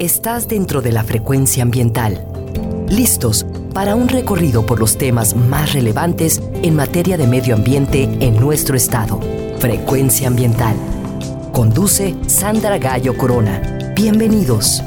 Estás dentro de la frecuencia ambiental. Listos para un recorrido por los temas más relevantes en materia de medio ambiente en nuestro estado. Frecuencia ambiental. Conduce Sandra Gallo Corona. Bienvenidos.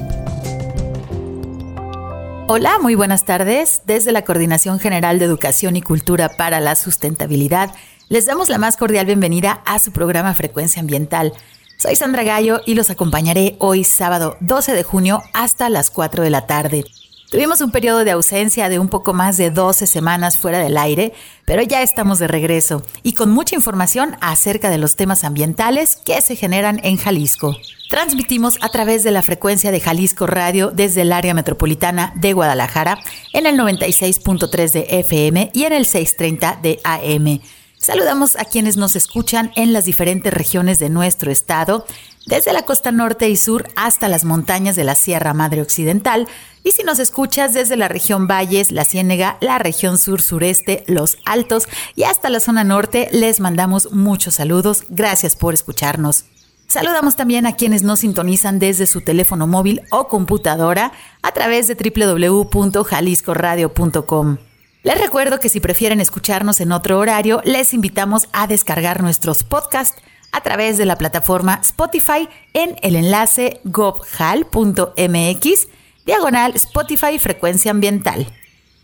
Hola, muy buenas tardes. Desde la Coordinación General de Educación y Cultura para la Sustentabilidad, les damos la más cordial bienvenida a su programa Frecuencia Ambiental. Soy Sandra Gallo y los acompañaré hoy sábado 12 de junio hasta las 4 de la tarde. Tuvimos un periodo de ausencia de un poco más de 12 semanas fuera del aire, pero ya estamos de regreso y con mucha información acerca de los temas ambientales que se generan en Jalisco. Transmitimos a través de la frecuencia de Jalisco Radio desde el área metropolitana de Guadalajara en el 96.3 de FM y en el 630 de AM. Saludamos a quienes nos escuchan en las diferentes regiones de nuestro estado, desde la costa norte y sur hasta las montañas de la Sierra Madre Occidental, y si nos escuchas desde la región Valles, la Ciénega, la región sur-sureste, los Altos y hasta la zona norte, les mandamos muchos saludos. Gracias por escucharnos. Saludamos también a quienes nos sintonizan desde su teléfono móvil o computadora a través de www.jaliscoradio.com. Les recuerdo que si prefieren escucharnos en otro horario, les invitamos a descargar nuestros podcasts a través de la plataforma Spotify en el enlace gobhal.mx diagonal Spotify Frecuencia Ambiental.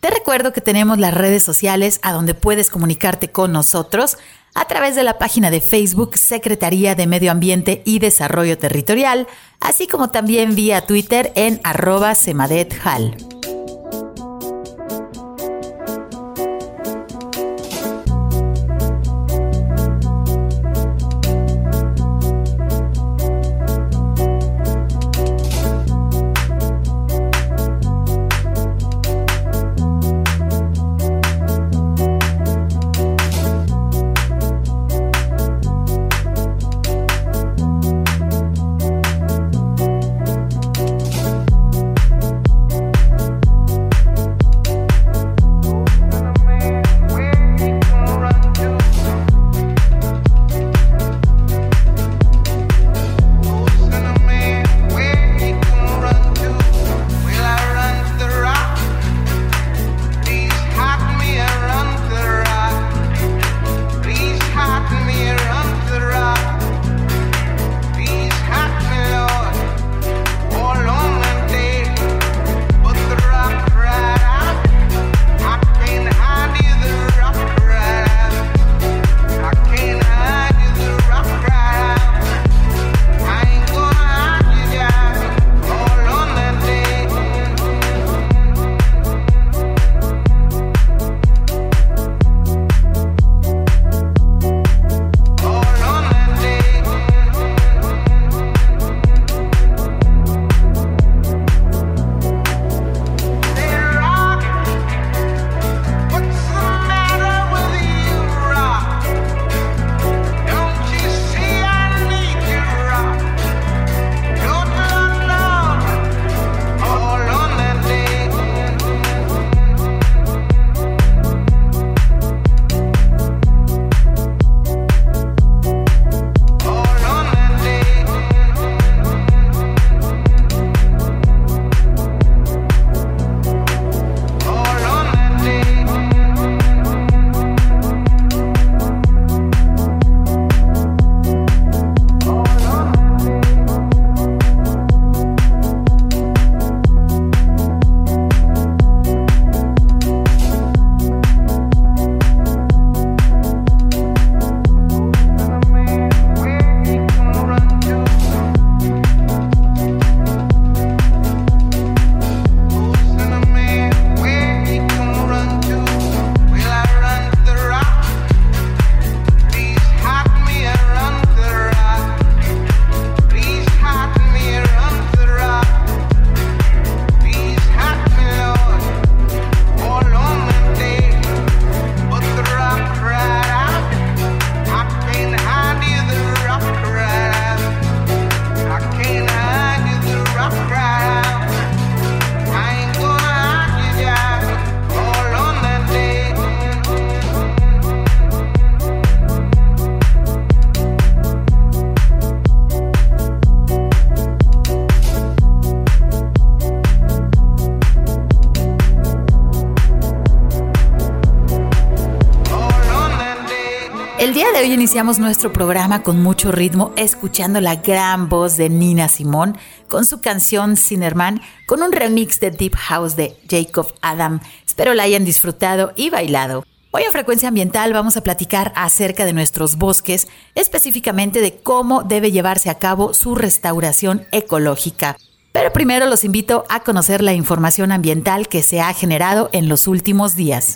Te recuerdo que tenemos las redes sociales a donde puedes comunicarte con nosotros a través de la página de Facebook Secretaría de Medio Ambiente y Desarrollo Territorial, así como también vía Twitter en arroba semadethal. Día de hoy iniciamos nuestro programa con mucho ritmo, escuchando la gran voz de Nina Simón con su canción Sinnerman, con un remix de Deep House de Jacob Adam. Espero la hayan disfrutado y bailado. Hoy en Frecuencia Ambiental vamos a platicar acerca de nuestros bosques, específicamente de cómo debe llevarse a cabo su restauración ecológica. Pero primero los invito a conocer la información ambiental que se ha generado en los últimos días.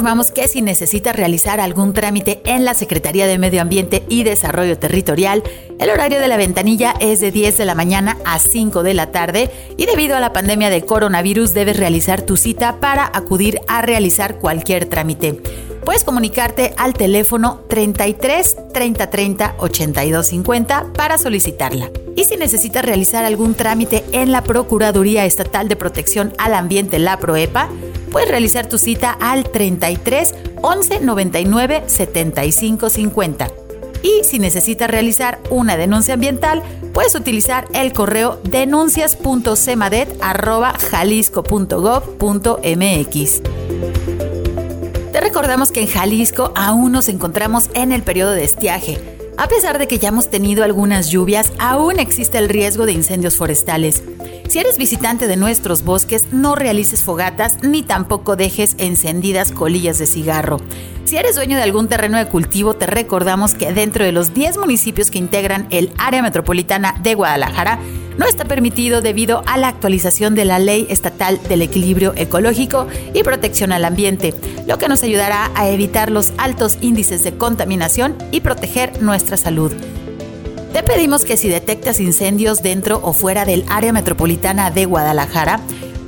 Informamos que si necesita realizar algún trámite en la Secretaría de Medio Ambiente y Desarrollo Territorial, el horario de la ventanilla es de 10 de la mañana a 5 de la tarde y debido a la pandemia de coronavirus debes realizar tu cita para acudir a realizar cualquier trámite. Puedes comunicarte al teléfono 33 30 30 82 50 para solicitarla. Y si necesitas realizar algún trámite en la Procuraduría Estatal de Protección al Ambiente, la PROEPA, puedes realizar tu cita al 33 11 99 75 50. Y si necesitas realizar una denuncia ambiental, puedes utilizar el correo denuncias.cemadet.jalisco.gov.mx. Te recordamos que en Jalisco aún nos encontramos en el periodo de estiaje. A pesar de que ya hemos tenido algunas lluvias, aún existe el riesgo de incendios forestales. Si eres visitante de nuestros bosques, no realices fogatas ni tampoco dejes encendidas colillas de cigarro. Si eres dueño de algún terreno de cultivo, te recordamos que dentro de los 10 municipios que integran el área metropolitana de Guadalajara, no está permitido debido a la actualización de la Ley Estatal del Equilibrio Ecológico y Protección al Ambiente, lo que nos ayudará a evitar los altos índices de contaminación y proteger nuestra salud. Te pedimos que si detectas incendios dentro o fuera del área metropolitana de Guadalajara,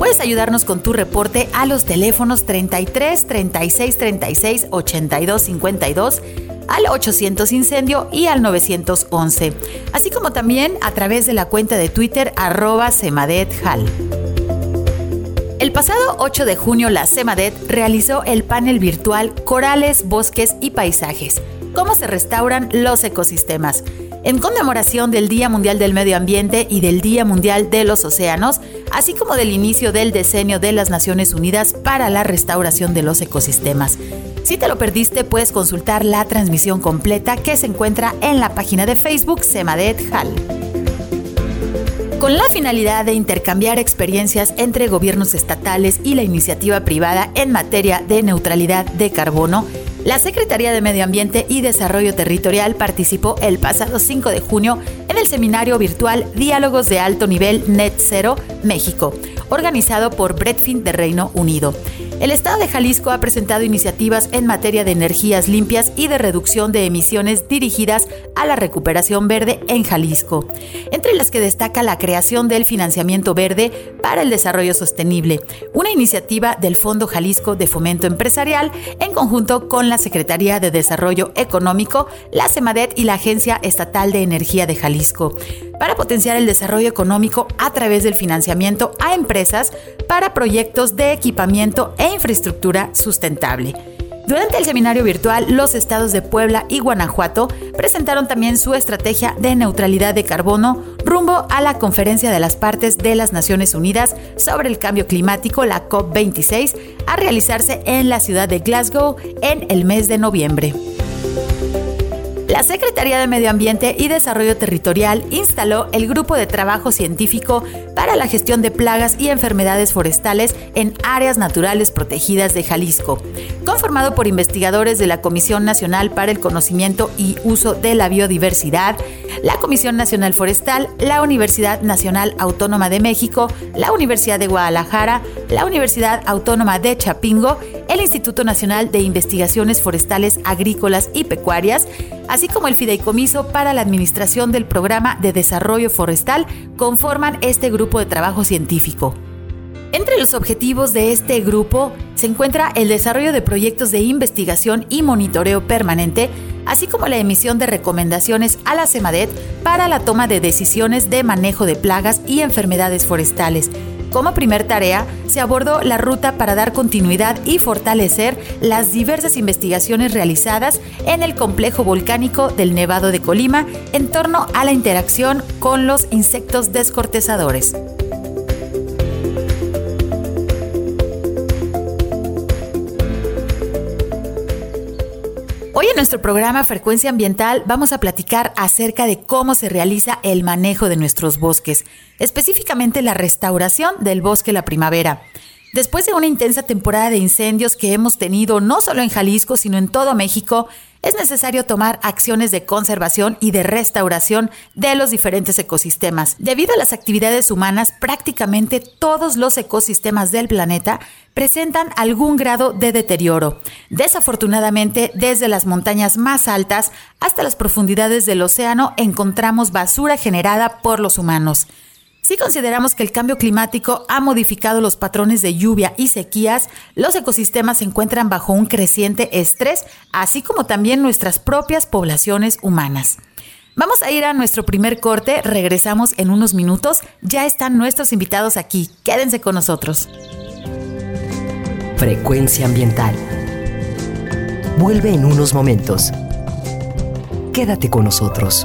puedes ayudarnos con tu reporte a los teléfonos 33 36 36 82 52 al 800 Incendio y al 911, así como también a través de la cuenta de Twitter arroba semadethal. El pasado 8 de junio la CEMADET realizó el panel virtual Corales, Bosques y Paisajes, cómo se restauran los ecosistemas, en conmemoración del Día Mundial del Medio Ambiente y del Día Mundial de los Océanos, así como del inicio del decenio de las Naciones Unidas para la restauración de los ecosistemas. Si te lo perdiste, puedes consultar la transmisión completa que se encuentra en la página de Facebook Semadet Hall. Con la finalidad de intercambiar experiencias entre gobiernos estatales y la iniciativa privada en materia de neutralidad de carbono, la Secretaría de Medio Ambiente y Desarrollo Territorial participó el pasado 5 de junio en el seminario virtual Diálogos de Alto Nivel Net Zero México, organizado por Bredfin de Reino Unido. El Estado de Jalisco ha presentado iniciativas en materia de energías limpias y de reducción de emisiones dirigidas a la recuperación verde en Jalisco, entre las que destaca la creación del financiamiento verde para el desarrollo sostenible, una iniciativa del Fondo Jalisco de Fomento Empresarial en conjunto con la Secretaría de Desarrollo Económico, la CEMADET y la Agencia Estatal de Energía de Jalisco para potenciar el desarrollo económico a través del financiamiento a empresas para proyectos de equipamiento e infraestructura sustentable. Durante el seminario virtual, los estados de Puebla y Guanajuato presentaron también su estrategia de neutralidad de carbono rumbo a la Conferencia de las Partes de las Naciones Unidas sobre el Cambio Climático, la COP26, a realizarse en la ciudad de Glasgow en el mes de noviembre. La Secretaría de Medio Ambiente y Desarrollo Territorial instaló el Grupo de Trabajo Científico para la Gestión de Plagas y Enfermedades Forestales en Áreas Naturales Protegidas de Jalisco, conformado por investigadores de la Comisión Nacional para el Conocimiento y Uso de la Biodiversidad, la Comisión Nacional Forestal, la Universidad Nacional Autónoma de México, la Universidad de Guadalajara, la Universidad Autónoma de Chapingo, el Instituto Nacional de Investigaciones Forestales Agrícolas y Pecuarias, así como el Fideicomiso para la Administración del Programa de Desarrollo Forestal, conforman este grupo de trabajo científico. Entre los objetivos de este grupo se encuentra el desarrollo de proyectos de investigación y monitoreo permanente, así como la emisión de recomendaciones a la CEMADET para la toma de decisiones de manejo de plagas y enfermedades forestales, como primer tarea, se abordó la ruta para dar continuidad y fortalecer las diversas investigaciones realizadas en el complejo volcánico del Nevado de Colima en torno a la interacción con los insectos descortezadores. Hoy en nuestro programa Frecuencia Ambiental vamos a platicar acerca de cómo se realiza el manejo de nuestros bosques, específicamente la restauración del bosque la primavera. Después de una intensa temporada de incendios que hemos tenido no solo en Jalisco, sino en todo México, es necesario tomar acciones de conservación y de restauración de los diferentes ecosistemas. Debido a las actividades humanas, prácticamente todos los ecosistemas del planeta presentan algún grado de deterioro. Desafortunadamente, desde las montañas más altas hasta las profundidades del océano encontramos basura generada por los humanos. Si consideramos que el cambio climático ha modificado los patrones de lluvia y sequías, los ecosistemas se encuentran bajo un creciente estrés, así como también nuestras propias poblaciones humanas. Vamos a ir a nuestro primer corte, regresamos en unos minutos, ya están nuestros invitados aquí, quédense con nosotros. Frecuencia ambiental. Vuelve en unos momentos. Quédate con nosotros.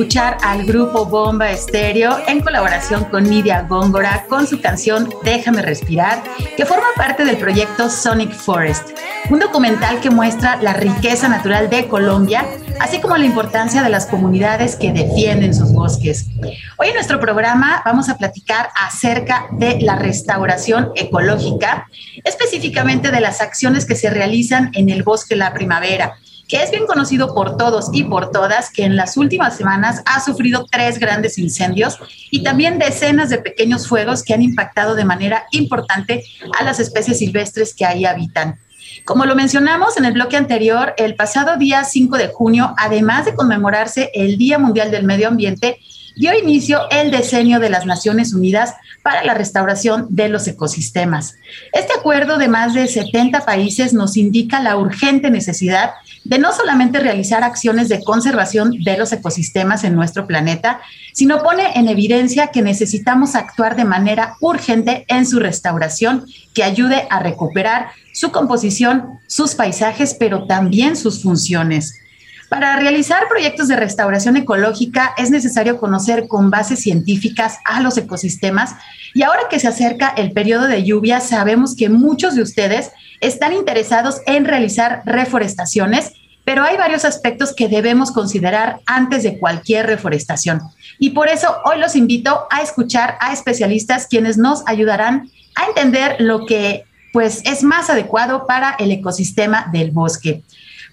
Escuchar al grupo Bomba Estéreo en colaboración con Nidia Góngora con su canción Déjame Respirar, que forma parte del proyecto Sonic Forest, un documental que muestra la riqueza natural de Colombia, así como la importancia de las comunidades que defienden sus bosques. Hoy en nuestro programa vamos a platicar acerca de la restauración ecológica, específicamente de las acciones que se realizan en el bosque la primavera que es bien conocido por todos y por todas, que en las últimas semanas ha sufrido tres grandes incendios y también decenas de pequeños fuegos que han impactado de manera importante a las especies silvestres que ahí habitan. Como lo mencionamos en el bloque anterior, el pasado día 5 de junio, además de conmemorarse el Día Mundial del Medio Ambiente, dio inicio el diseño de las Naciones Unidas para la restauración de los ecosistemas. Este acuerdo de más de 70 países nos indica la urgente necesidad de no solamente realizar acciones de conservación de los ecosistemas en nuestro planeta, sino pone en evidencia que necesitamos actuar de manera urgente en su restauración que ayude a recuperar su composición, sus paisajes, pero también sus funciones. Para realizar proyectos de restauración ecológica es necesario conocer con bases científicas a los ecosistemas y ahora que se acerca el periodo de lluvia sabemos que muchos de ustedes están interesados en realizar reforestaciones pero hay varios aspectos que debemos considerar antes de cualquier reforestación. Y por eso hoy los invito a escuchar a especialistas quienes nos ayudarán a entender lo que pues es más adecuado para el ecosistema del bosque.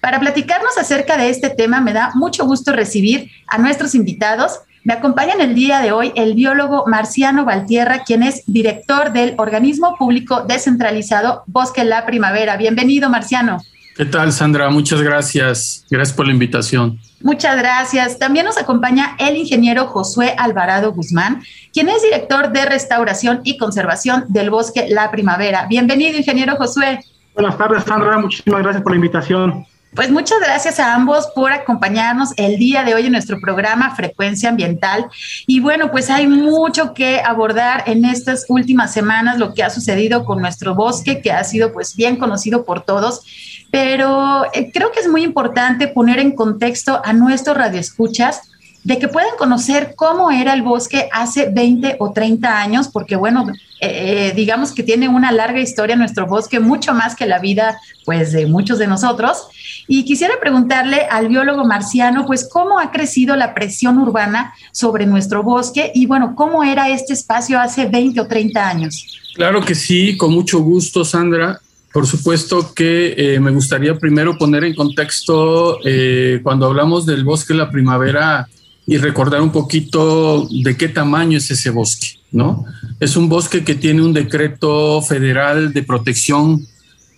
Para platicarnos acerca de este tema, me da mucho gusto recibir a nuestros invitados. Me acompaña en el día de hoy el biólogo Marciano Valtierra, quien es director del organismo público descentralizado Bosque La Primavera. Bienvenido, Marciano. ¿Qué tal, Sandra? Muchas gracias. Gracias por la invitación. Muchas gracias. También nos acompaña el ingeniero Josué Alvarado Guzmán, quien es director de restauración y conservación del bosque La Primavera. Bienvenido, ingeniero Josué. Buenas tardes, Sandra. Muchísimas gracias por la invitación. Pues muchas gracias a ambos por acompañarnos el día de hoy en nuestro programa Frecuencia Ambiental. Y bueno, pues hay mucho que abordar en estas últimas semanas, lo que ha sucedido con nuestro bosque, que ha sido pues bien conocido por todos pero eh, creo que es muy importante poner en contexto a nuestros radioescuchas de que puedan conocer cómo era el bosque hace 20 o 30 años, porque bueno, eh, eh, digamos que tiene una larga historia nuestro bosque, mucho más que la vida pues de muchos de nosotros. Y quisiera preguntarle al biólogo marciano, pues cómo ha crecido la presión urbana sobre nuestro bosque y bueno, cómo era este espacio hace 20 o 30 años. Claro que sí, con mucho gusto, Sandra. Por supuesto que eh, me gustaría primero poner en contexto eh, cuando hablamos del bosque de la primavera y recordar un poquito de qué tamaño es ese bosque, ¿no? Es un bosque que tiene un decreto federal de protección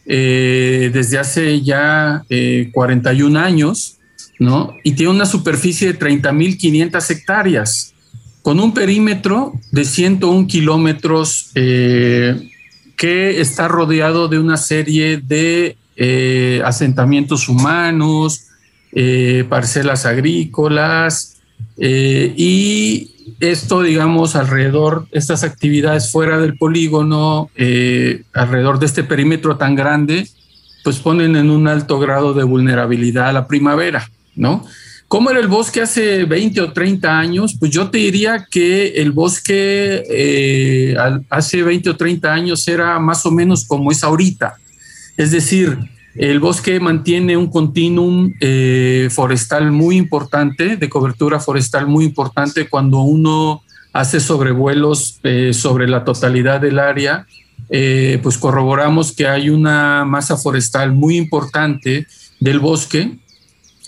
eh, desde hace ya 41 años, ¿no? Y tiene una superficie de 30.500 hectáreas, con un perímetro de 101 kilómetros que está rodeado de una serie de eh, asentamientos humanos, eh, parcelas agrícolas eh, y esto, digamos, alrededor, estas actividades fuera del polígono, alrededor de este perímetro tan grande, pues ponen en un alto grado de vulnerabilidad a la primavera, ¿no? ¿Cómo era el bosque hace 20 o 30 años? Pues yo te diría que el bosque eh, hace 20 o 30 años era más o menos como es ahorita. Es decir, el bosque mantiene un continuum eh, forestal muy importante, de cobertura forestal muy importante cuando uno hace sobrevuelos eh, sobre la totalidad del área, pues corroboramos que hay una masa forestal muy importante del bosque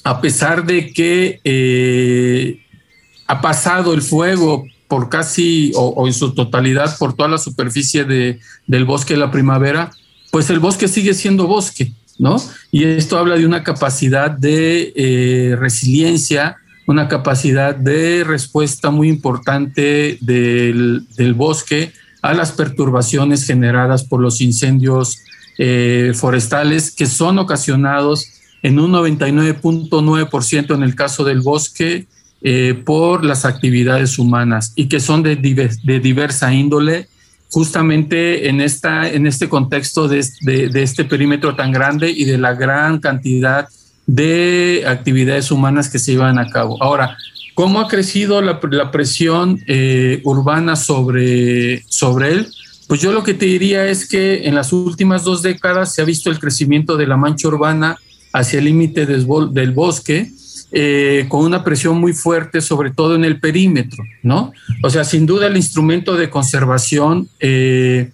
a pesar de que eh, ha pasado el fuego por casi o, en su totalidad por toda la superficie de, del bosque de la primavera, pues el bosque sigue siendo bosque, ¿no? Y esto habla de una capacidad de eh, resiliencia, una capacidad de respuesta muy importante del, bosque a las perturbaciones generadas por los incendios eh, forestales que son ocasionados en un 99.9% en el caso del bosque eh, por las actividades humanas y que son de, de, diversa índole, justamente en, esta, en este contexto de, este perímetro tan grande y de la gran cantidad de actividades humanas que se llevan a cabo. Ahora, ¿cómo ha crecido la, la presión eh, urbana sobre, sobre él? Pues yo lo que te diría es que en las últimas dos décadas se ha visto el crecimiento de la mancha urbana hacia el límite del bosque, eh, con una presión muy fuerte, sobre todo en el perímetro, ¿no? O sea, sin duda el instrumento de conservación, eh,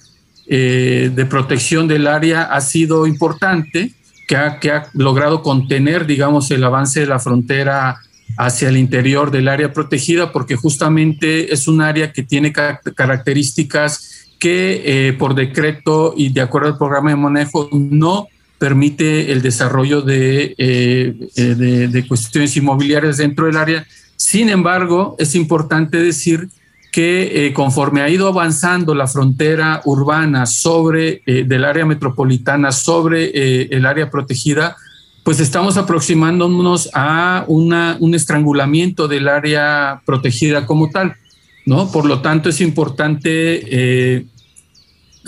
eh, de protección del área ha sido importante, que ha, que ha logrado contener, digamos, el avance de la frontera hacia el interior del área protegida, porque justamente es un área que tiene características que por decreto y de acuerdo al programa de manejo no permite el desarrollo eh, de, de, cuestiones inmobiliarias dentro del área. Sin embargo, es importante decir que eh, conforme ha ido avanzando la frontera urbana sobre eh, del área metropolitana sobre el área protegida, pues estamos aproximándonos a una, un estrangulamiento del área protegida como tal, ¿no? Por lo tanto, es importante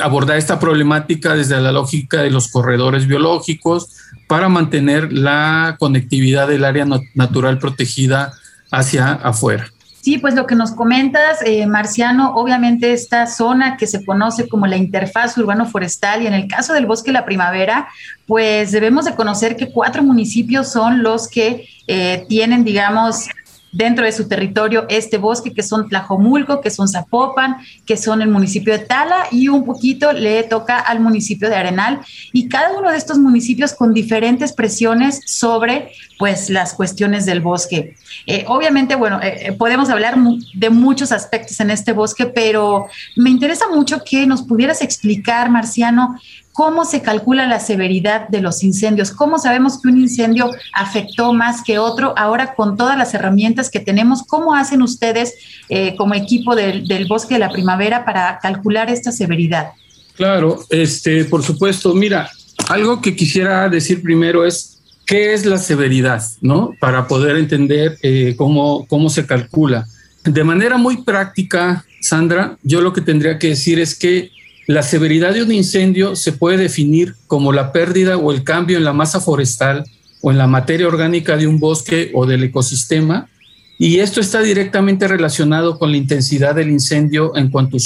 abordar esta problemática desde la lógica de los corredores biológicos para mantener la conectividad del área natural protegida hacia afuera. Sí, pues lo que nos comentas, eh, Marciano, obviamente esta zona que se conoce como la interfaz urbano-forestal y en el caso del bosque La Primavera, pues debemos de conocer que cuatro municipios son los que eh, tienen, digamos, dentro de su territorio este bosque, que son Tlajomulco, que son Zapopan, que son el municipio de Tala y un poquito le toca al municipio de Arenal. Y cada uno de estos municipios con diferentes presiones sobre pues las cuestiones del bosque. Eh, obviamente, bueno, eh, eh, podemos hablar de muchos aspectos en este bosque, pero me interesa mucho que nos pudieras explicar, Marciano, ¿Cómo se calcula la severidad de los incendios? ¿Cómo sabemos que un incendio afectó más que otro? Ahora con todas las herramientas que tenemos, ¿cómo hacen ustedes eh, como equipo del, Bosque de la Primavera para calcular esta severidad? Claro, este, por supuesto. Mira, algo que quisiera decir primero es qué es la severidad, ¿no? Para poder entender eh, cómo, cómo se calcula. De manera muy práctica, Sandra, yo lo que tendría que decir es que la severidad de un incendio se puede definir como la pérdida o el cambio en la masa forestal o en la materia orgánica de un bosque o del ecosistema, y esto está directamente relacionado con la intensidad del incendio en cuanto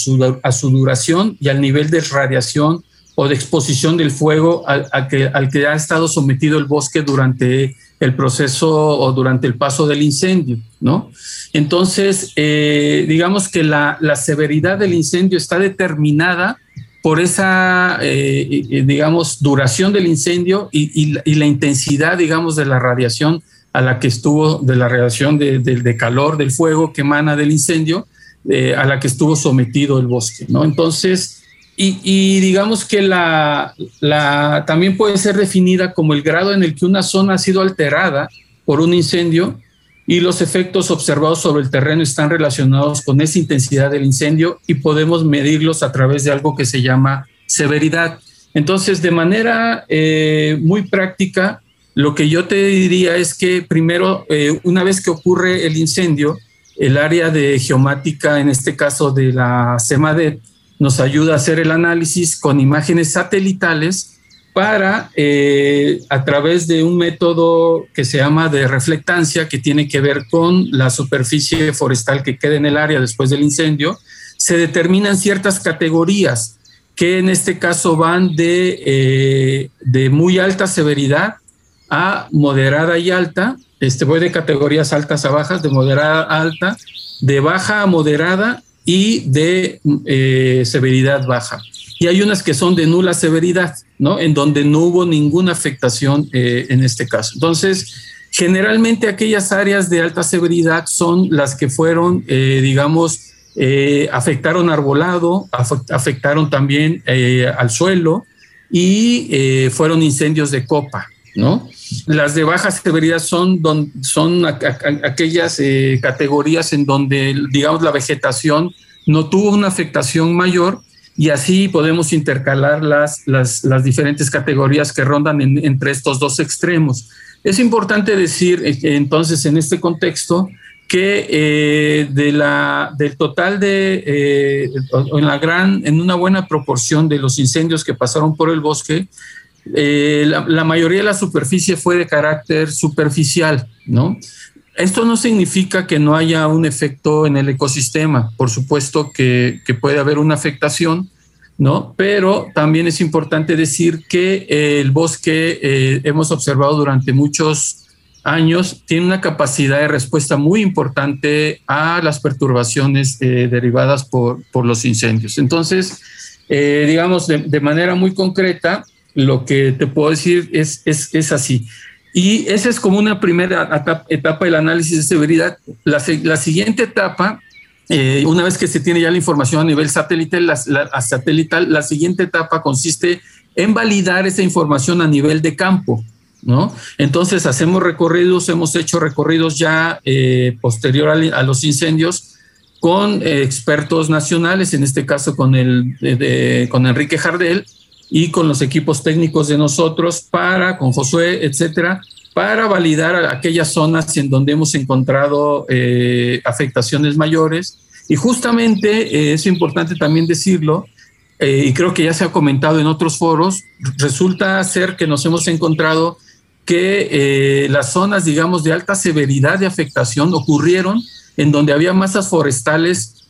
a su, duración y al nivel de radiación o de exposición del fuego al, que, al que ha estado sometido el bosque durante el proceso o durante el paso del incendio, ¿no? Entonces, eh, digamos que la, la, severidad del incendio está determinada por esa, eh, eh, digamos, duración del incendio y, la intensidad, digamos, de la radiación a la que estuvo, de la radiación de, calor del fuego que emana del incendio, eh, a la que estuvo sometido el bosque, ¿no? Entonces, y, digamos que la, la, también puede ser definida como el grado en el que una zona ha sido alterada por un incendio y los efectos observados sobre el terreno están relacionados con esa intensidad del incendio y podemos medirlos a través de algo que se llama severidad. Entonces, de manera eh, muy práctica, lo que yo te diría es que primero, eh, una vez que ocurre el incendio, el área de geomática, en este caso de la CEMADET, nos ayuda a hacer el análisis con imágenes satelitales para, eh, a través de un método que se llama de reflectancia, que tiene que ver con la superficie forestal que queda en el área después del incendio, se determinan ciertas categorías que en este caso van de, eh, de muy alta severidad a moderada y alta. Este, voy de categorías altas a bajas, de moderada a alta, de baja a moderada y de eh, severidad baja y hay unas que son de nula severidad, ¿no? En donde no hubo ninguna afectación eh, en este caso. Entonces, generalmente aquellas áreas de alta severidad son las que fueron, eh, digamos, eh, afectaron arbolado, afectaron también al suelo y fueron incendios de copa, ¿no? Las de baja severidad son, son aquellas categorías en donde, digamos, la vegetación no tuvo una afectación mayor, y así podemos intercalar las, las, diferentes categorías que rondan entre estos dos extremos. Es importante decir eh, entonces en este contexto que eh, de la, del total de, eh, en, la gran, en una buena proporción de los incendios que pasaron por el bosque, la, la, mayoría de la superficie fue de carácter superficial, ¿no? Esto no significa que no haya un efecto en el ecosistema. Por supuesto que, puede haber una afectación, ¿no? Pero también es importante decir que eh, el bosque, eh, hemos observado durante muchos años, tiene una capacidad de respuesta muy importante a las perturbaciones eh, derivadas por, los incendios. Entonces, digamos, de, manera muy concreta, lo que te puedo decir es, es, es así. Y esa es como una primera etapa del análisis de severidad. La, siguiente etapa, eh, una vez que se tiene ya la información a nivel satelital la, siguiente etapa consiste en validar esa información a nivel de campo. ¿no? Entonces hacemos recorridos, hemos hecho recorridos ya eh, posterior a, los incendios con eh, expertos nacionales, en este caso con, el, con Enrique Jardel, y con los equipos técnicos de nosotros para, con Josué, etcétera, para validar aquellas zonas en donde hemos encontrado eh, afectaciones mayores. Y justamente eh, es importante también decirlo, eh, y creo que ya se ha comentado en otros foros, resulta ser que nos hemos encontrado que las zonas, digamos, de alta severidad de afectación ocurrieron en donde había masas forestales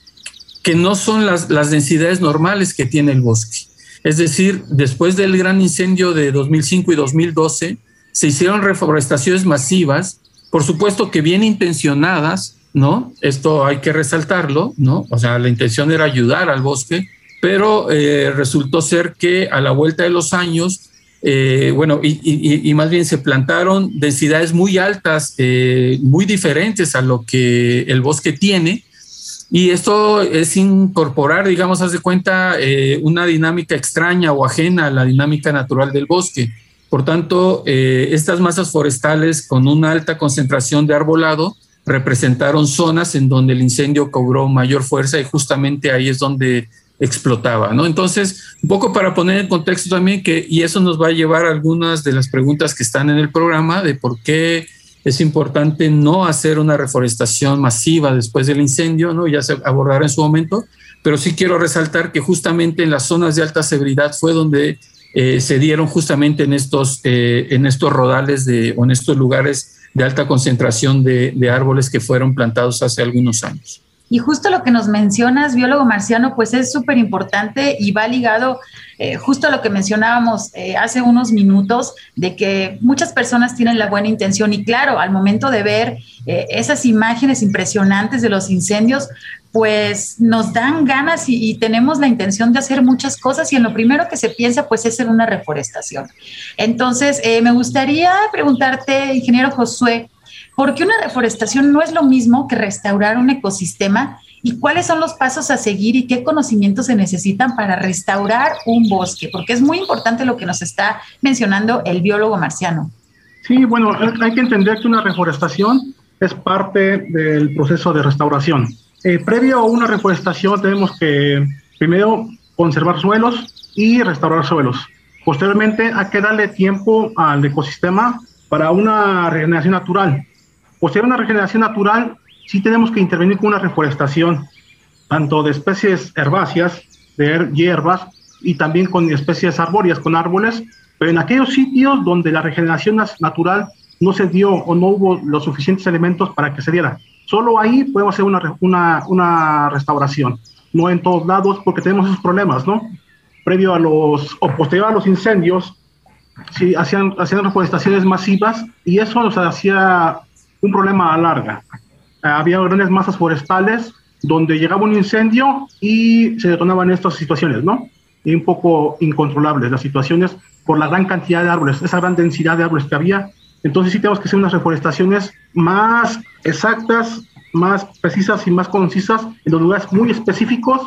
que no son las, las densidades normales que tiene el bosque. Es decir, después del gran incendio de 2005 y 2012, se hicieron reforestaciones masivas, por supuesto que bien intencionadas, ¿no? Esto hay que resaltarlo, ¿no? O sea, la intención era ayudar al bosque, pero eh, resultó ser que a la vuelta de los años, eh, bueno, y, más bien se plantaron densidades muy altas, eh, muy diferentes a lo que el bosque tiene, y esto es incorporar, digamos, haz de cuenta, una dinámica extraña o ajena a la dinámica natural del bosque. Por tanto, eh, estas masas forestales con una alta concentración de arbolado representaron zonas en donde el incendio cobró mayor fuerza y justamente ahí es donde explotaba, ¿no? Entonces, un poco para poner en contexto también que, y eso nos va a llevar a algunas de las preguntas que están en el programa de por qué es importante no hacer una reforestación masiva después del incendio, ¿no? Ya se abordará en su momento, pero sí quiero resaltar que justamente en las zonas de alta severidad fue donde eh, se dieron justamente en estos, eh, en estos rodales de, o en estos lugares de alta concentración de, árboles que fueron plantados hace algunos años. Y justo lo que nos mencionas, biólogo marciano, pues es súper importante y va ligado eh, justo a lo que mencionábamos hace unos minutos, de que muchas personas tienen la buena intención y claro, al momento de ver esas imágenes impresionantes de los incendios, pues nos dan ganas y, tenemos la intención de hacer muchas cosas y en lo primero que se piensa pues es en una reforestación. Entonces, eh, me gustaría preguntarte, ingeniero Josué, ¿por qué una reforestación no es lo mismo que restaurar un ecosistema? ¿Y cuáles son los pasos a seguir y qué conocimientos se necesitan para restaurar un bosque? Porque es muy importante lo que nos está mencionando el biólogo marciano. Sí, bueno, hay que entender que una reforestación es parte del proceso de restauración. Eh, previo a una reforestación tenemos que primero conservar suelos y restaurar suelos. Posteriormente hay que darle tiempo al ecosistema para una regeneración natural. Posterior a una regeneración natural, sí tenemos que intervenir con una reforestación, tanto de especies herbáceas, de hierbas, y también con especies arbóreas, con árboles, pero en aquellos sitios donde la regeneración natural no se dio o no hubo los suficientes elementos para que se diera. Solo ahí podemos hacer una, una, una restauración, no en todos lados porque tenemos esos problemas, ¿no? Previo a los, o posterior a los incendios, sí, hacían, hacían reforestaciones masivas y eso nos hacía un problema a larga. había grandes masas forestales donde llegaba un incendio y se detonaban estas situaciones, ¿no? Y un poco incontrolables las situaciones por la gran cantidad de árboles, esa gran densidad de árboles que había. Entonces sí tenemos que hacer unas reforestaciones más exactas, más precisas y más concisas en los lugares muy específicos,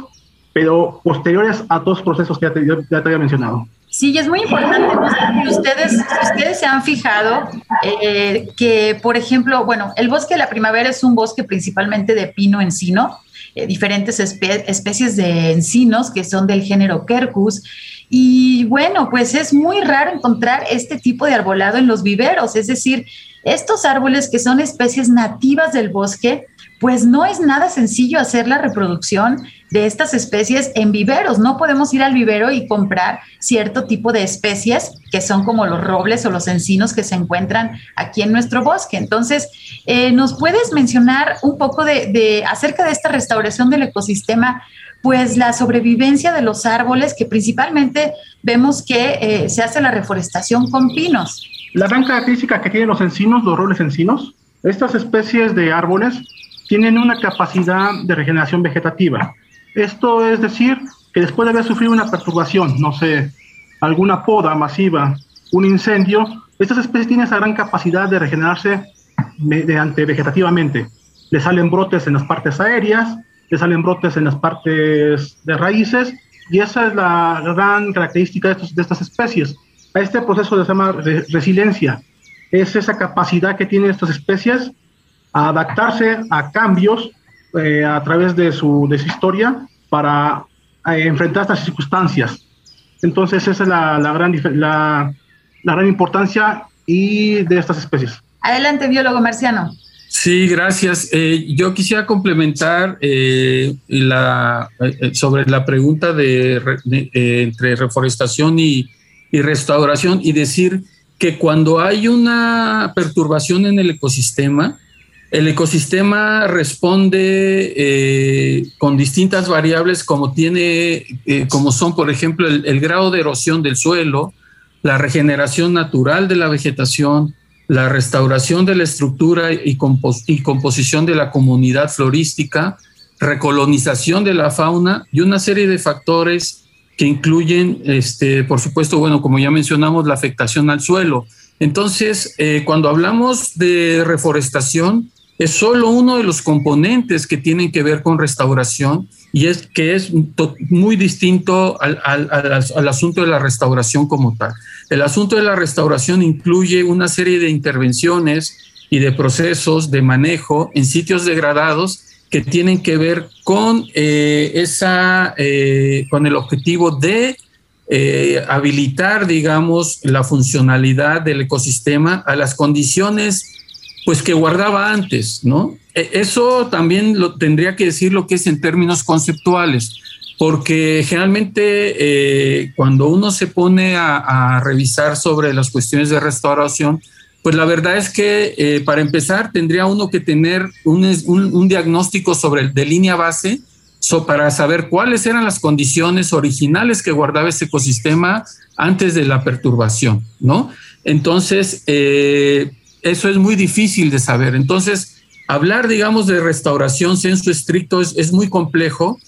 pero posteriores a todos los procesos que ya te, ya te había mencionado. Sí, es muy importante ustedes, ustedes se han fijado eh, que, por ejemplo, bueno, el bosque de la primavera es un bosque principalmente de pino encino, eh, diferentes especies de encinos que son del género Quercus. Y bueno, pues es muy raro encontrar este tipo de arbolado en los viveros, es decir, estos árboles que son especies nativas del bosque, pues no es nada sencillo hacer la reproducción de estas especies en viveros. No podemos ir al vivero y comprar cierto tipo de especies que son como los robles o los encinos que se encuentran aquí en nuestro bosque. Entonces, eh, ¿nos puedes mencionar un poco de, acerca de esta restauración del ecosistema? Pues la sobrevivencia de los árboles, que principalmente vemos que eh, se hace la reforestación con pinos. La gran característica que tienen los encinos, los robles encinos, estas especies de árboles tienen una capacidad de regeneración vegetativa. Esto es decir, que después de haber sufrido una perturbación, no sé, alguna poda masiva, un incendio, estas especies tienen esa gran capacidad de regenerarse vegetativamente. Le salen brotes en las partes aéreas, le salen brotes en las partes de raíces, y esa es la gran característica de, estas especies este proceso se llama resiliencia. Es esa capacidad que tienen estas especies a adaptarse a cambios eh, a través de su, de su historia para eh, enfrentar estas circunstancias. Entonces esa es la, la gran, la, la, gran importancia y de estas especies. Adelante, biólogo marciano. Sí, gracias. Eh, yo quisiera complementar la, sobre la pregunta de, entre reforestación y, y restauración y decir que cuando hay una perturbación en el ecosistema, el ecosistema responde eh, con distintas variables como tiene, eh, como son, por ejemplo, el, grado de erosión del suelo, la regeneración natural de la vegetación, la restauración de la estructura y, composición de la comunidad florística, recolonización de la fauna y una serie de factores que incluyen, este, por supuesto, bueno, como ya mencionamos, la afectación al suelo. Entonces, eh, cuando hablamos de reforestación, es solo uno de los componentes que tienen que ver con restauración y es que es muy distinto al, asunto de la restauración como tal. El asunto de la restauración incluye una serie de intervenciones y de procesos de manejo en sitios degradados que tienen que ver con eh, esa, eh, con el objetivo de eh, habilitar, digamos, la funcionalidad del ecosistema a las condiciones pues que guardaba antes, ¿no? E, eso también lo tendría que decir lo que es en términos conceptuales, porque generalmente eh, cuando uno se pone a, revisar sobre las cuestiones de restauración, pues la verdad es que eh, para empezar tendría uno que tener un, diagnóstico sobre de línea base para saber cuáles eran las condiciones originales que guardaba ese ecosistema antes de la perturbación, ¿no? Entonces, eh, eso es muy difícil de saber. Entonces, hablar, digamos, de restauración censo estricto es, muy complejo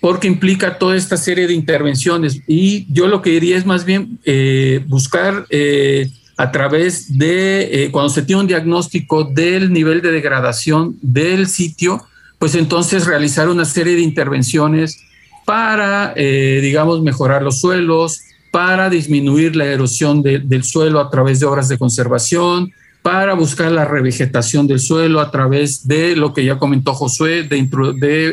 porque implica toda esta serie de intervenciones. Y yo lo que diría es más bien eh, buscar eh, a través de, eh, cuando se tiene un diagnóstico del nivel de degradación del sitio, pues entonces realizar una serie de intervenciones para, digamos, mejorar los suelos, para disminuir la erosión del suelo a través de obras de conservación, para buscar la revegetación del suelo a través de lo que ya comentó Josué, de,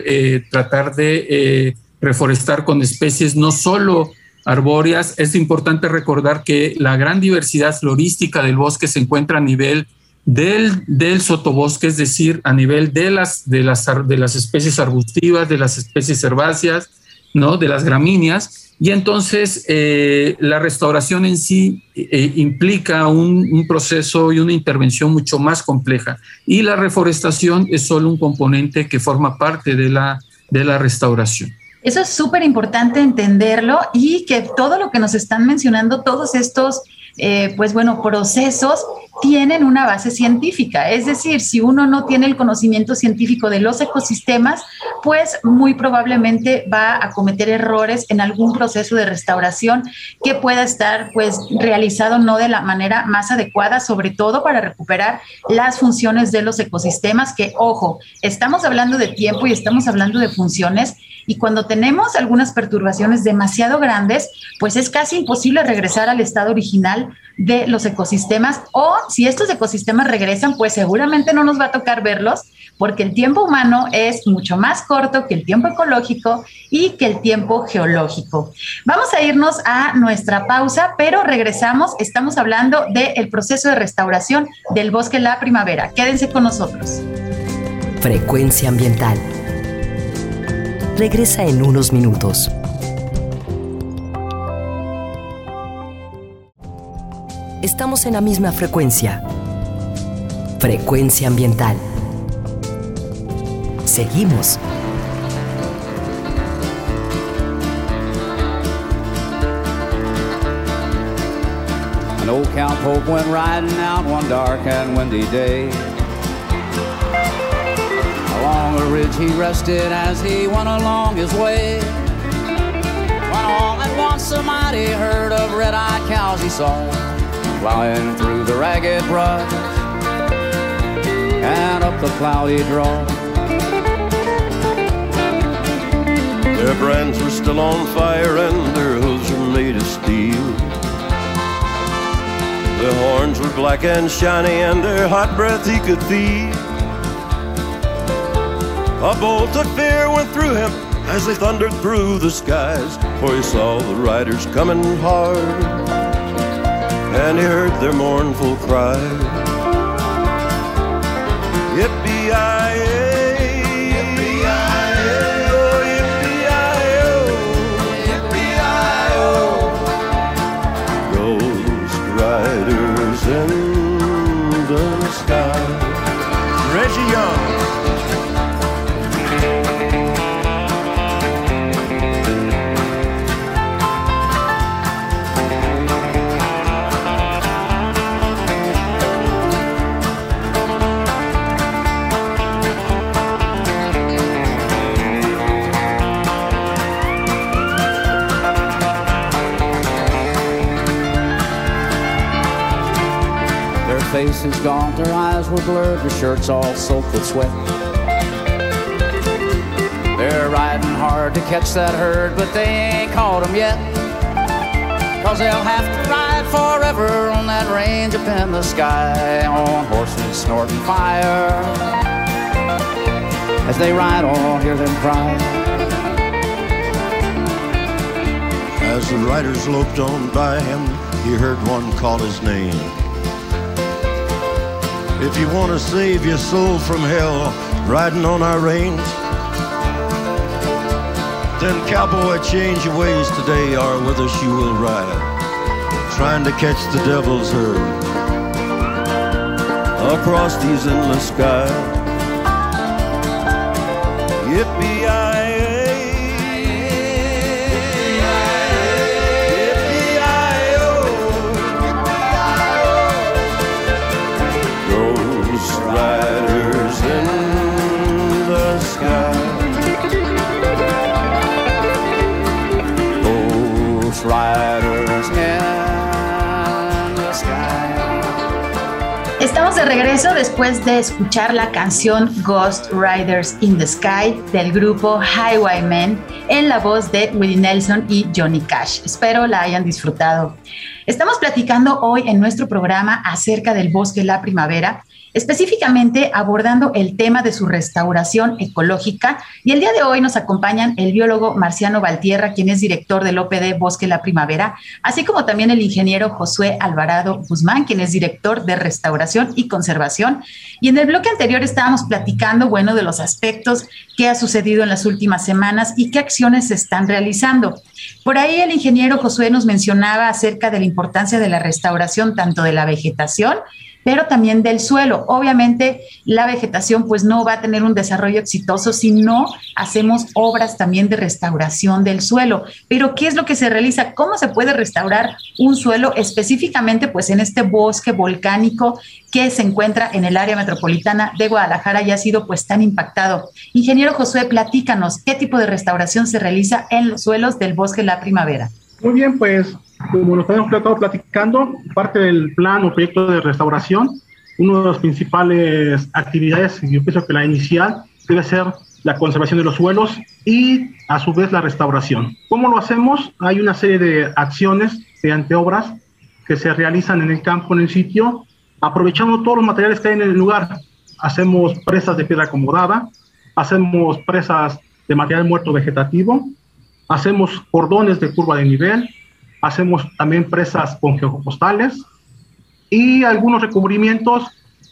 eh, tratar de eh, reforestar con especies no solo arbóreas. Es importante recordar que la gran diversidad florística del bosque se encuentra a nivel del, del sotobosque, es decir, a nivel de las, de, las, de las especies arbustivas, de las especies herbáceas, ¿no? de las gramíneas y entonces eh, la restauración en sí eh, implica un, proceso y una intervención mucho más compleja. Y la reforestación es solo un componente que forma parte de la, de la restauración. Eso es súper importante entenderlo y que todo lo que nos están mencionando, todos estos eh, pues bueno, procesos tienen una base científica. Es decir, si uno no tiene el conocimiento científico de los ecosistemas, pues muy probablemente va a cometer errores en algún proceso de restauración que pueda estar pues realizado no de la manera más adecuada, sobre todo para recuperar las funciones de los ecosistemas, que ojo, estamos hablando de tiempo y estamos hablando de funciones y cuando tenemos algunas perturbaciones demasiado grandes, pues es casi imposible regresar al estado original de los ecosistemas o si estos ecosistemas regresan, pues seguramente no nos va a tocar verlos porque el tiempo humano es mucho más corto que el tiempo ecológico y que el tiempo geológico. Vamos a irnos a nuestra pausa, pero regresamos. Estamos hablando del proceso de restauración del bosque la primavera. Quédense con nosotros. Frecuencia ambiental regresa en unos minutos. Estamos en la misma frecuencia. Frecuencia ambiental. Seguimos. An old cowpoke went riding out one dark and windy day. Along a ridge he rested as he went along his way. When all at once a mighty herd of red-eyed cows he saw, plowing through the ragged brush and up the cloudy draw. Their brands were still on fire and their hooves were made of steel. Their horns were black and shiny and their hot breath he could feel. A bolt of fear went through him as they thundered through the skies, for he saw the riders coming hard, and he heard their mournful cry. Yippee-yi-yay! Faces gaunt, their eyes were blurred, their shirts all soaked with sweat. They're riding hard to catch that herd, but they ain't caught 'em yet. Cause they'll have to ride forever on that range up in the sky on horses snorting fire. As they ride on, hear them cry. As the riders loped on by him, he heard one call his name. If you want to save your soul from hell, riding on our range, then cowboy, change your ways. Today, or with us you will ride, trying to catch the devil's herd. Across these endless skies. Ghost regreso después de escuchar la canción Ghost Riders in the Sky del grupo Highwaymen en la voz de Willie Nelson y Johnny Cash. Espero la hayan disfrutado. Estamos platicando hoy en nuestro programa acerca del bosque La Primavera, específicamente abordando el tema de su restauración ecológica. Y el día de hoy nos acompañan el biólogo Marciano Valtierra, quien es director del OPD Bosque La Primavera, así como también el ingeniero Josué Alvarado Guzmán, quien es director de restauración y conservación. Y en el bloque anterior estábamos platicando, bueno, de los aspectos que ha sucedido en las últimas semanas y qué acciones se están realizando. Por ahí el ingeniero Josué nos mencionaba acerca de la importancia de la restauración tanto de la vegetación, pero también del suelo. Obviamente la vegetación pues no va a tener un desarrollo exitoso si no hacemos obras también de restauración del suelo. Pero ¿qué es lo que se realiza? ¿Cómo se puede restaurar un suelo específicamente pues en este bosque volcánico que se encuentra en el área metropolitana de Guadalajara y ha sido pues tan impactado? Ingeniero Josué, platícanos, ¿qué tipo de restauración se realiza en los suelos del bosque La Primavera? Muy bien, pues como nos habíamos estado platicando, parte del plan o proyecto de restauración, una de las principales actividades, yo pienso que la inicial, debe ser la conservación de los suelos y a su vez la restauración. ¿Cómo lo hacemos? Hay una serie de acciones mediante obras que se realizan en el campo, en el sitio, aprovechando todos los materiales que hay en el lugar. Hacemos presas de piedra acomodada, hacemos presas de material muerto vegetativo, hacemos cordones de curva de nivel, hacemos también presas con geopostales y algunos recubrimientos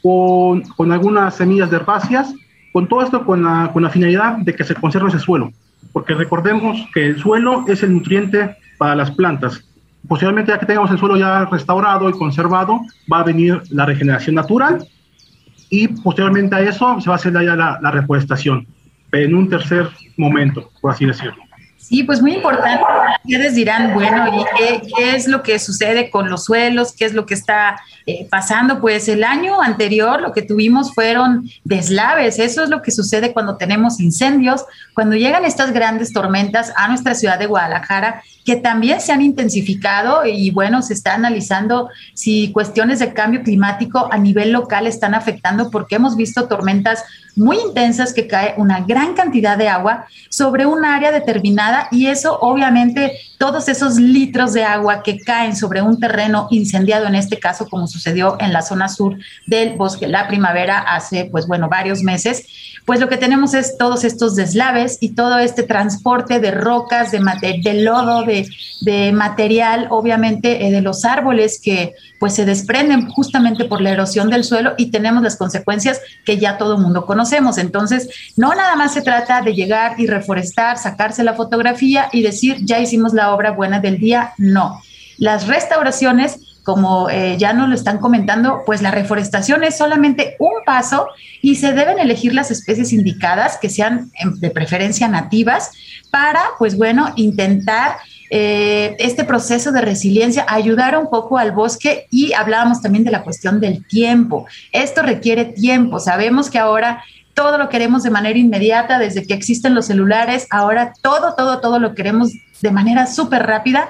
con, con algunas semillas de herbáceas, con todo esto con la, con la finalidad de que se conserve ese suelo, porque recordemos que el suelo es el nutriente para las plantas. Posiblemente ya que tengamos el suelo ya restaurado y conservado, va a venir la regeneración natural y posteriormente a eso se va a hacer ya la, la reforestación en un tercer momento, por así decirlo. Sí, pues muy importante. Ustedes dirán, bueno, ¿y qué, qué, es lo que sucede con los suelos? ¿Qué es lo que está eh, pasando? Pues el año anterior lo que tuvimos fueron deslaves. Eso es lo que sucede cuando tenemos incendios, cuando llegan estas grandes tormentas a nuestra ciudad de Guadalajara que también se han intensificado y bueno, se está analizando si cuestiones de cambio climático a nivel local están afectando porque hemos visto tormentas muy intensas que cae una gran cantidad de agua sobre un área determinada y eso obviamente todos esos litros de agua que caen sobre un terreno incendiado en este caso como sucedió en la zona sur del bosque la primavera hace pues bueno varios meses pues lo que tenemos es todos estos deslaves y todo este transporte de rocas, de, lodo, de, de, material, obviamente eh, de los árboles que pues se desprenden justamente por la erosión del suelo y tenemos las consecuencias que ya todo el mundo conocemos. Entonces, no nada más se trata de llegar y reforestar, sacarse la fotografía y decir, ya hicimos la obra buena del día, no. Las restauraciones como eh, ya nos lo están comentando, pues la reforestación es solamente un paso y se deben elegir las especies indicadas que sean em, de preferencia nativas para, pues bueno, intentar eh, este proceso de resiliencia, ayudar un poco al bosque y hablábamos también de la cuestión del tiempo. Esto requiere tiempo. Sabemos que ahora todo lo queremos de manera inmediata, desde que existen los celulares, ahora todo, todo, todo lo queremos de manera súper rápida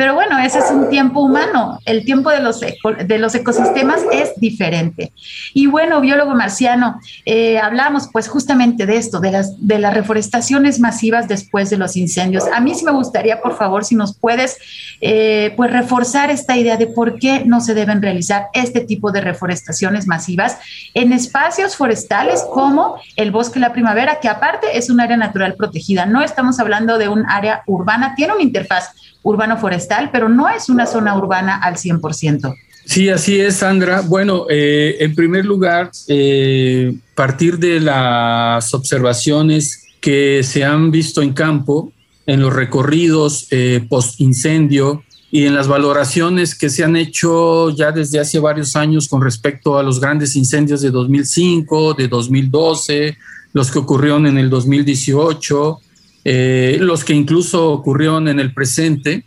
Pero bueno, ese es un tiempo humano. El tiempo de los, de los ecosistemas es diferente. Y bueno, biólogo marciano, eh, hablamos pues justamente de esto, de las, de las reforestaciones masivas después de los incendios. A mí sí me gustaría, por favor, si nos puedes eh, pues reforzar esta idea de por qué no se deben realizar este tipo de reforestaciones masivas en espacios forestales como el bosque La Primavera, que aparte es un área natural protegida. No estamos hablando de un área urbana, tiene una interfaz urbano-forestal, pero no es una zona urbana al 100%. Sí, así es, Sandra. Bueno, eh, en primer lugar, eh, partir de las observaciones que se han visto en campo, en los recorridos eh, post-incendio y en las valoraciones que se han hecho ya desde hace varios años con respecto a los grandes incendios de 2005, de 2012, los que ocurrieron en el 2018, eh, los que incluso ocurrieron en el presente.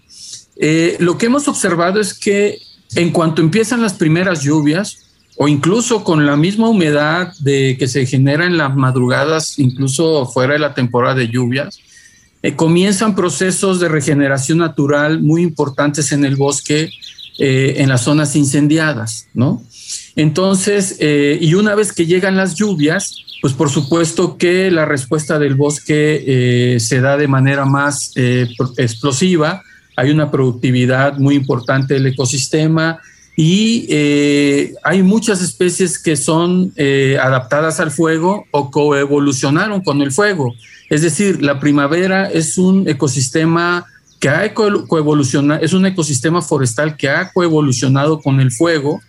Eh, lo que hemos observado es que en cuanto empiezan las primeras lluvias, o incluso con la misma humedad de que se genera en las madrugadas, incluso fuera de la temporada de lluvias, eh, comienzan procesos de regeneración natural muy importantes en el bosque, en las zonas incendiadas, ¿no? Entonces, y una vez que llegan las lluvias, pues por supuesto que la respuesta del bosque eh, se da de manera más eh, explosiva, hay una productividad muy importante del ecosistema y eh, hay muchas especies que son adaptadas al fuego o coevolucionaron con el fuego. Es decir, la primavera es un ecosistema que ha coevolucionado, es un ecosistema forestal que ha coevolucionado con el fuego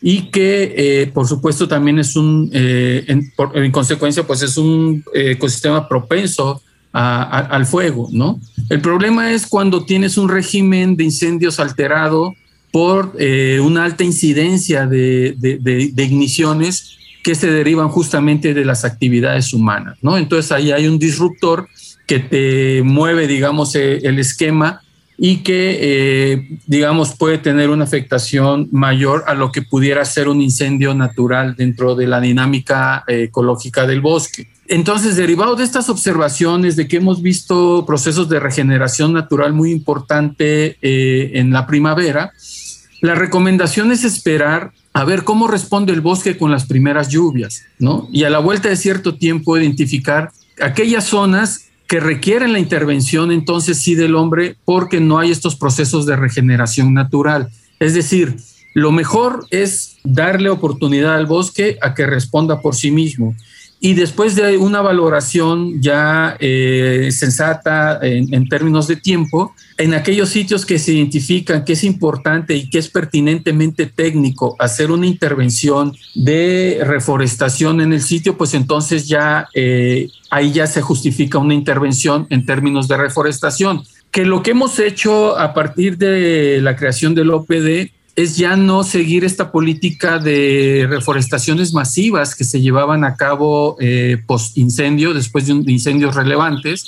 y que eh, por supuesto también es un, eh, en, consecuencia, pues es un eh, ecosistema propenso al fuego, ¿no? El problema es cuando tienes un régimen de incendios alterado por una alta incidencia de, igniciones que se derivan justamente de las actividades humanas, ¿no? Entonces ahí hay un disruptor que te mueve, digamos, el esquema y que, eh, digamos, puede tener una afectación mayor a lo que pudiera ser un incendio natural dentro de la dinámica eh, ecológica del bosque. Entonces, derivado de estas observaciones de que hemos visto procesos de regeneración natural muy importante eh, en la primavera, la recomendación es esperar a ver cómo responde el bosque con las primeras lluvias, ¿no? Y a la vuelta de cierto tiempo identificar aquellas zonas que requieren la intervención entonces sí del hombre porque no hay estos procesos de regeneración natural. Es decir, lo mejor es darle oportunidad al bosque a que responda por sí mismo y después de una valoración ya eh, sensata en, términos de tiempo, en aquellos sitios que se identifican que es importante y que es pertinentemente técnico hacer una intervención de reforestación en el sitio, pues entonces ya eh, ahí ya se justifica una intervención en términos de reforestación. Que lo que hemos hecho a partir de la creación del OPD es ya no seguir esta política de reforestaciones masivas que se llevaban a cabo eh, post incendio, después de, incendios relevantes,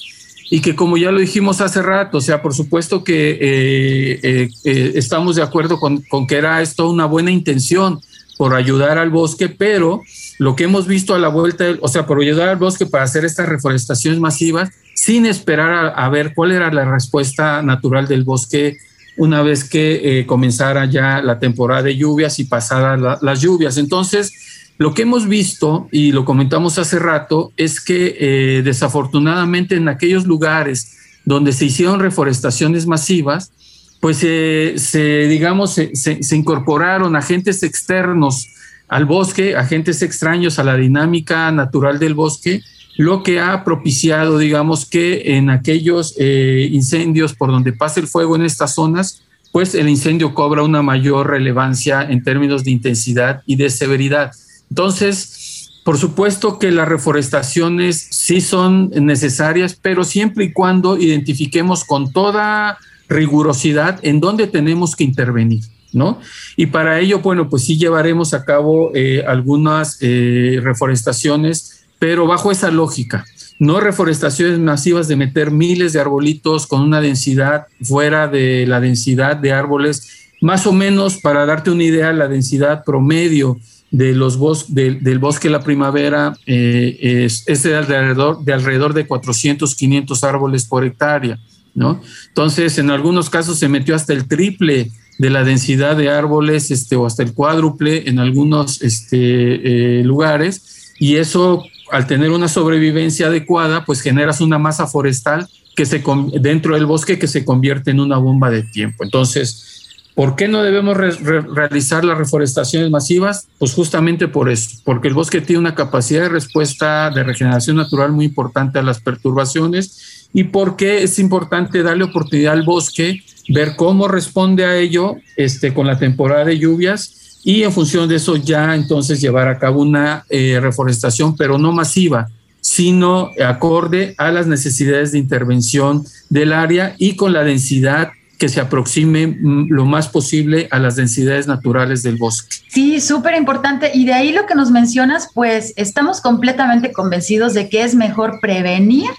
y que como ya lo dijimos hace rato, o sea, por supuesto que eh, eh, estamos de acuerdo con, con, que era esto una buena intención por ayudar al bosque, pero lo que hemos visto a la vuelta, o sea, por ayudar al bosque para hacer estas reforestaciones masivas, sin esperar a ver cuál era la respuesta natural del bosque una vez que eh, comenzara ya la temporada de lluvias y pasadas las lluvias. Entonces, lo que hemos visto, y lo comentamos hace rato, es que eh, desafortunadamente en aquellos lugares donde se hicieron reforestaciones masivas, pues se, digamos, se, se, incorporaron agentes externos al bosque, agentes extraños a la dinámica natural del bosque, lo que ha propiciado, digamos, que en aquellos eh, incendios por donde pasa el fuego en estas zonas, pues el incendio cobra una mayor relevancia en términos de intensidad y de severidad. Entonces, por supuesto que las reforestaciones sí son necesarias, pero siempre y cuando identifiquemos con toda rigurosidad en dónde tenemos que intervenir. ¿No? Y para ello, bueno, pues sí llevaremos a cabo eh, algunas eh, reforestaciones pero bajo esa lógica. No reforestaciones masivas de meter miles de arbolitos con una densidad fuera de la densidad de árboles, más o menos para darte una idea, la densidad promedio de los bos del bosque la primavera eh, es, de, alrededor, de alrededor de 400, 500 árboles por hectárea. ¿no? Entonces, en algunos casos se metió hasta el triple de la densidad de árboles, este, o hasta el cuádruple en algunos este, eh, lugares, y eso, al tener una sobrevivencia adecuada, pues generas una masa forestal que se dentro del bosque que se convierte en una bomba de tiempo. Entonces, ¿Por qué no debemos realizar las reforestaciones masivas? Pues justamente por eso, porque el bosque tiene una capacidad de respuesta de regeneración natural muy importante a las perturbaciones y porque es importante darle oportunidad al bosque, ver cómo responde a ello este, con la temporada de lluvias y en función de eso ya entonces llevar a cabo una eh, reforestación, pero no masiva, sino acorde a las necesidades de intervención del área y con la densidad que se aproxime mm, lo más posible a las densidades naturales del bosque. Sí, súper importante. Y de ahí lo que nos mencionas, pues estamos completamente convencidos de que es mejor prevenir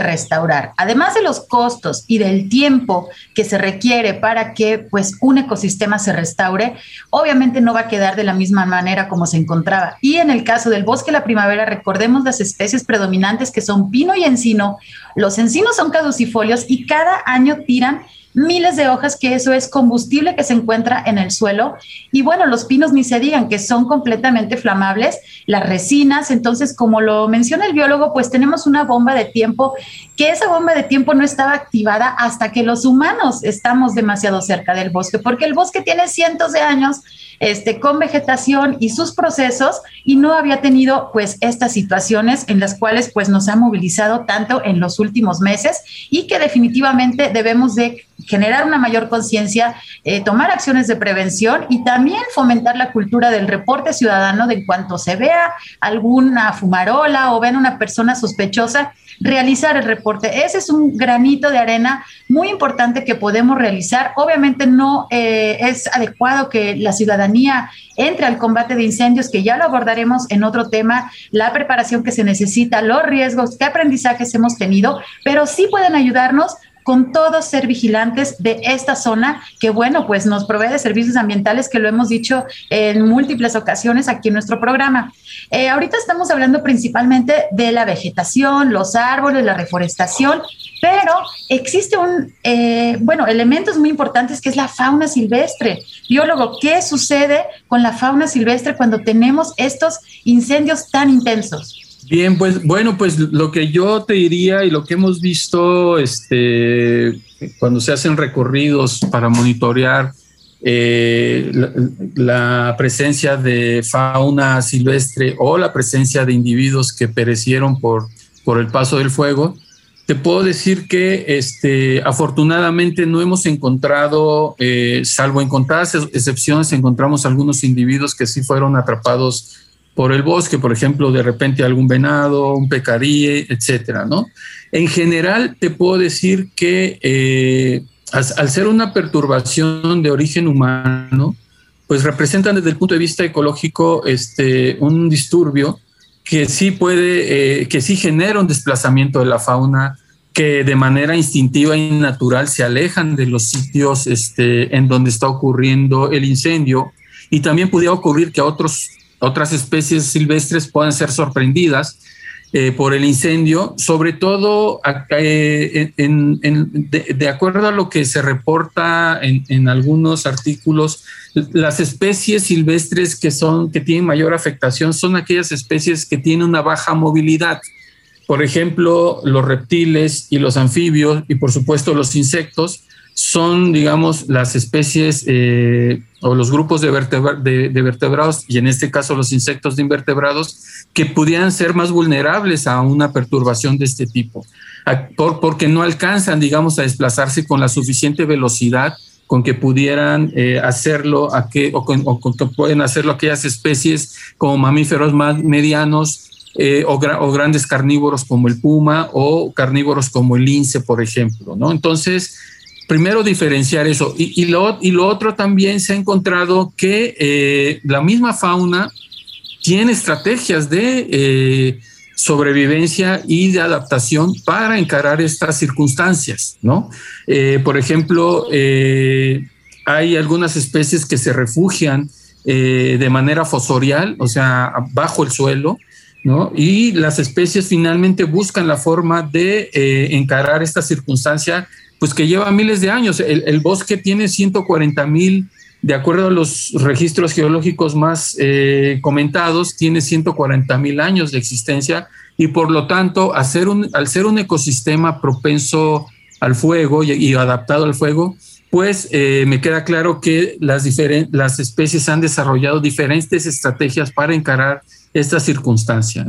restaurar. Además de los costos y del tiempo que se requiere para que pues un ecosistema se restaure, obviamente no va a quedar de la misma manera como se encontraba. Y en el caso del bosque la primavera, recordemos las especies predominantes que son pino y encino. Los encinos son caducifolios y cada año tiran miles de hojas, que eso es combustible que se encuentra en el suelo. Y bueno, los pinos ni se digan que son completamente flamables, las resinas. Entonces, como lo menciona el biólogo, pues tenemos una bomba de tiempo, que esa bomba de tiempo no estaba activada hasta que los humanos estamos demasiado cerca del bosque, porque el bosque tiene cientos de años este, con vegetación y sus procesos y no había tenido pues estas situaciones en las cuales pues nos ha movilizado tanto en los últimos meses y que definitivamente debemos de generar una mayor conciencia, eh, tomar acciones de prevención y también fomentar la cultura del reporte ciudadano de en cuanto se vea alguna fumarola o ven una persona sospechosa, realizar el reporte. Ese es un granito de arena muy importante que podemos realizar. Obviamente no eh, es adecuado que la ciudadanía entre al combate de incendios, que ya lo abordaremos en otro tema, la preparación que se necesita, los riesgos, qué aprendizajes hemos tenido, pero sí pueden ayudarnos con todos ser vigilantes de esta zona que, bueno, pues nos provee de servicios ambientales que lo hemos dicho en múltiples ocasiones aquí en nuestro programa. Eh, ahorita estamos hablando principalmente de la vegetación, los árboles, la reforestación, pero existe un, eh, bueno, elementos muy importantes que es la fauna silvestre. Biólogo, ¿qué sucede con la fauna silvestre cuando tenemos estos incendios tan intensos? Bien, pues bueno, pues lo que yo te diría y lo que hemos visto este, cuando se hacen recorridos para monitorear eh, la, presencia de fauna silvestre o la presencia de individuos que perecieron por, por el paso del fuego, te puedo decir que este, afortunadamente no hemos encontrado, eh, salvo en contadas excepciones, encontramos algunos individuos que sí fueron atrapados por el bosque, por ejemplo, de repente algún venado, un pecarí, etcétera, ¿no? En general, te puedo decir que eh, al, ser una perturbación de origen humano, pues representan desde el punto de vista ecológico este, un disturbio que sí puede, eh, que sí genera un desplazamiento de la fauna, que de manera instintiva y natural se alejan de los sitios este, en donde está ocurriendo el incendio. Y también pudiera ocurrir que a otros otras especies silvestres puedan ser sorprendidas eh, por el incendio, sobre todo eh, de, acuerdo a lo que se reporta en, algunos artículos, las especies silvestres que son que tienen mayor afectación son aquellas especies que tienen una baja movilidad. Por ejemplo, los reptiles y los anfibios y por supuesto los insectos son, digamos, las especies eh, o los grupos de, vertebrados, y en este caso los insectos de invertebrados, que pudieran ser más vulnerables a una perturbación de este tipo, porque no alcanzan, digamos, a desplazarse con la suficiente velocidad con que pudieran eh, hacerlo a que, o, con, que pueden hacerlo aquellas especies como mamíferos más medianos eh, o, o, grandes carnívoros como el puma o carnívoros como el lince, por ejemplo, ¿no? Entonces, primero diferenciar eso. Y, lo, y lo otro también se ha encontrado que eh, la misma fauna tiene estrategias de eh, sobrevivencia y de adaptación para encarar estas circunstancias, ¿no? Eh, por ejemplo, hay algunas especies que se refugian de manera fosorial, o sea, bajo el suelo, ¿no? Y las especies finalmente buscan la forma de encarar esta circunstancia pues que lleva miles de años. El, bosque tiene 140 mil, de acuerdo a los registros geológicos más eh, comentados, tiene 140 mil años de existencia y por lo tanto, un, al ser un ecosistema propenso al fuego y, adaptado al fuego, pues eh, me queda claro que las, especies han desarrollado diferentes estrategias para encarar esta circunstancia.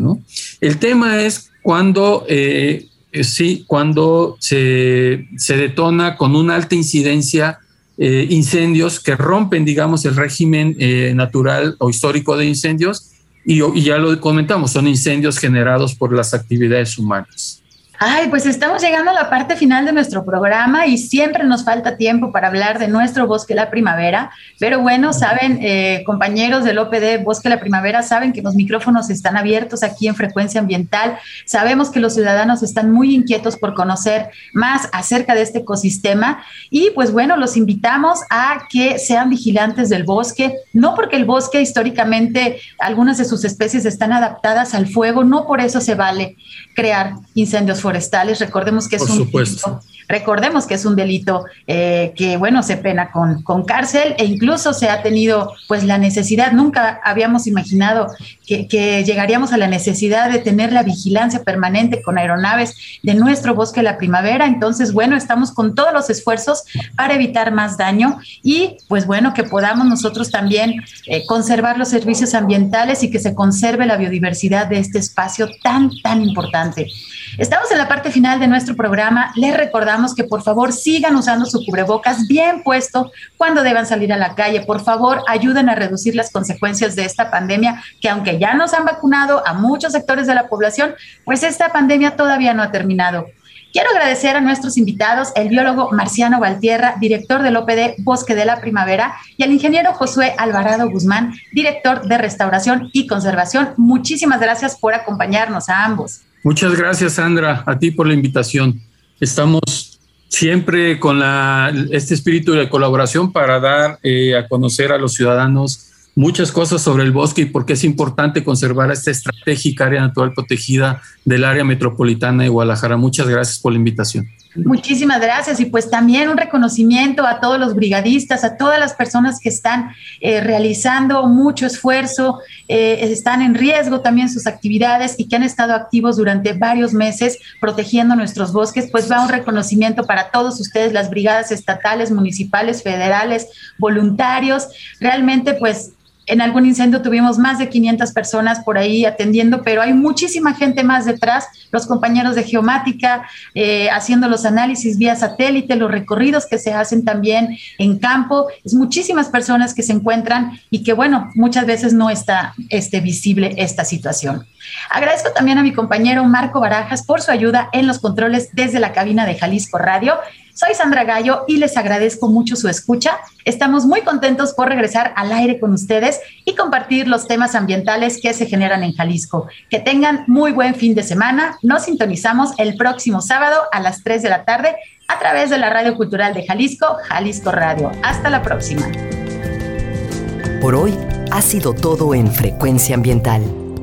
El tema es cuando, eh, sí, cuando se, se, detona con una alta incidencia eh, incendios que rompen, digamos, el régimen natural o histórico de incendios y ya lo comentamos, son incendios generados por las actividades humanas. Ay, pues estamos llegando a la parte final de nuestro programa y siempre nos falta tiempo para hablar de nuestro Bosque La Primavera. Pero bueno, saben, eh, compañeros del OPD Bosque La Primavera, saben que los micrófonos están abiertos aquí en Frecuencia Ambiental. Sabemos que los ciudadanos están muy inquietos por conocer más acerca de este ecosistema y pues bueno, los invitamos a que sean vigilantes del bosque, no porque el bosque históricamente algunas de sus especies están adaptadas al fuego, no por eso se vale crear incendios forestales. Recordemos que es un delito, recordemos que es un delito eh, que, bueno, se pena con, con cárcel e incluso se ha tenido pues la necesidad, nunca habíamos imaginado que, que, llegaríamos a la necesidad de tener la vigilancia permanente con aeronaves de nuestro bosque la primavera. Entonces, bueno, estamos con todos los esfuerzos para evitar más daño y pues bueno, que podamos nosotros también eh, conservar los servicios ambientales y que se conserve la biodiversidad de este espacio tan, tan importante. Estamos en la parte final de nuestro programa. Les recordamos que por favor sigan usando su cubrebocas bien puesto cuando deban salir a la calle. Por favor, ayuden a reducir las consecuencias de esta pandemia, que aunque ya nos han vacunado a muchos sectores de la población, pues esta pandemia todavía no ha terminado. Quiero agradecer a nuestros invitados, el biólogo Marciano Valtierra, director del OPD Bosque de la Primavera, y al ingeniero Josué Alvarado Guzmán, director de Restauración y Conservación. Muchísimas gracias por acompañarnos a ambos. Muchas gracias, Sandra, a ti por la invitación. Estamos siempre con la, este espíritu de colaboración para dar eh, a conocer a los ciudadanos muchas cosas sobre el bosque y por qué es importante conservar esta estratégica área natural protegida del área metropolitana de Guadalajara. Muchas gracias por la invitación. Muchísimas gracias. Y pues también un reconocimiento a todos los brigadistas, a todas las personas que están eh, realizando mucho esfuerzo, eh, están en riesgo también sus actividades y que han estado activos durante varios meses protegiendo nuestros bosques, pues va un reconocimiento para todos ustedes, las brigadas estatales, municipales, federales, voluntarios, realmente pues en algún incendio tuvimos más de 500 personas por ahí atendiendo, pero hay muchísima gente más detrás, los compañeros de geomática eh, haciendo los análisis vía satélite, los recorridos que se hacen también en campo, es muchísimas personas que se encuentran y que bueno, muchas veces no está este, visible esta situación. Agradezco también a mi compañero Marco Barajas por su ayuda en los controles desde la cabina de Jalisco Radio soy Sandra Gallo y les agradezco mucho su escucha. Estamos muy contentos por regresar al aire con ustedes y compartir los temas ambientales que se generan en Jalisco. Que tengan muy buen fin de semana. Nos sintonizamos el próximo sábado a las 3 de la tarde a través de la Radio Cultural de Jalisco, Jalisco Radio. Hasta la próxima. Por hoy ha sido todo en Frecuencia Ambiental.